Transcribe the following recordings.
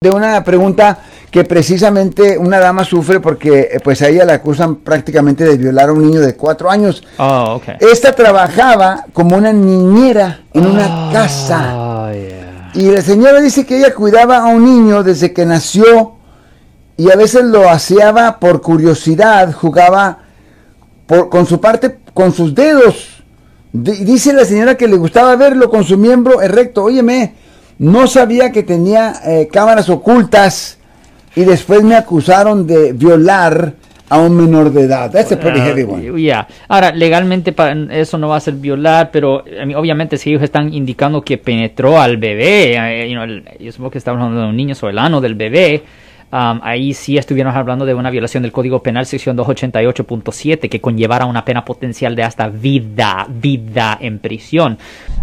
de una pregunta que precisamente una dama sufre porque eh, pues a ella la acusan prácticamente de violar a un niño de cuatro años. Oh, okay. Esta trabajaba como una niñera en una Oh, casa. yeah. Y la señora dice que ella cuidaba a un niño desde que nació y a veces lo aseaba por curiosidad, jugaba por- con su parte, con sus dedos. Di- dice la señora que le gustaba verlo con su miembro erecto. Óyeme, no sabía que tenía eh, cámaras ocultas y después me acusaron de violar a un menor de edad. That's a pretty heavy one. yeah. Ahora, legalmente eso no va a ser violar, pero I mean, obviamente si ellos están indicando que penetró al bebé, eh, you know, el- yo supongo que estamos hablando de un niño sobre el ano del bebé, um, ahí sí estuvieron hablando de una violación del Código Penal sección 288.7 que conllevara una pena potencial de hasta vida, vida en prisión.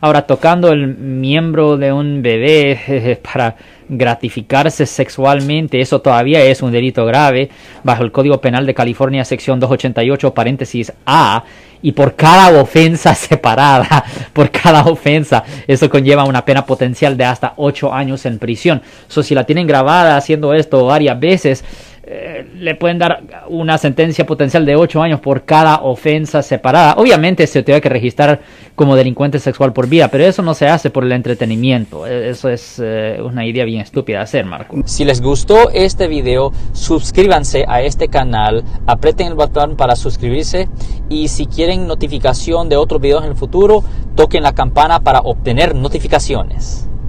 Ahora, tocando el miembro de un bebé eh, para gratificarse sexualmente, eso todavía es un delito grave bajo el Código Penal de California, sección 288, paréntesis A, y por cada ofensa separada, por cada ofensa, eso conlleva una pena potencial de hasta 8 años en prisión. So, si la tienen grabada haciendo esto varias veces, eh, le pueden dar una sentencia potencial de 8 años por cada ofensa separada. Obviamente se tiene que registrar como delincuente sexual por vida, pero eso no se hace por el entretenimiento. Eh, Eso es eh, una idea bien estúpida de hacer, Marco. Si les gustó este video, suscríbanse a este canal, aprieten el botón para suscribirse y si quieren notificación de otros videos en el futuro, toquen la campana para obtener notificaciones.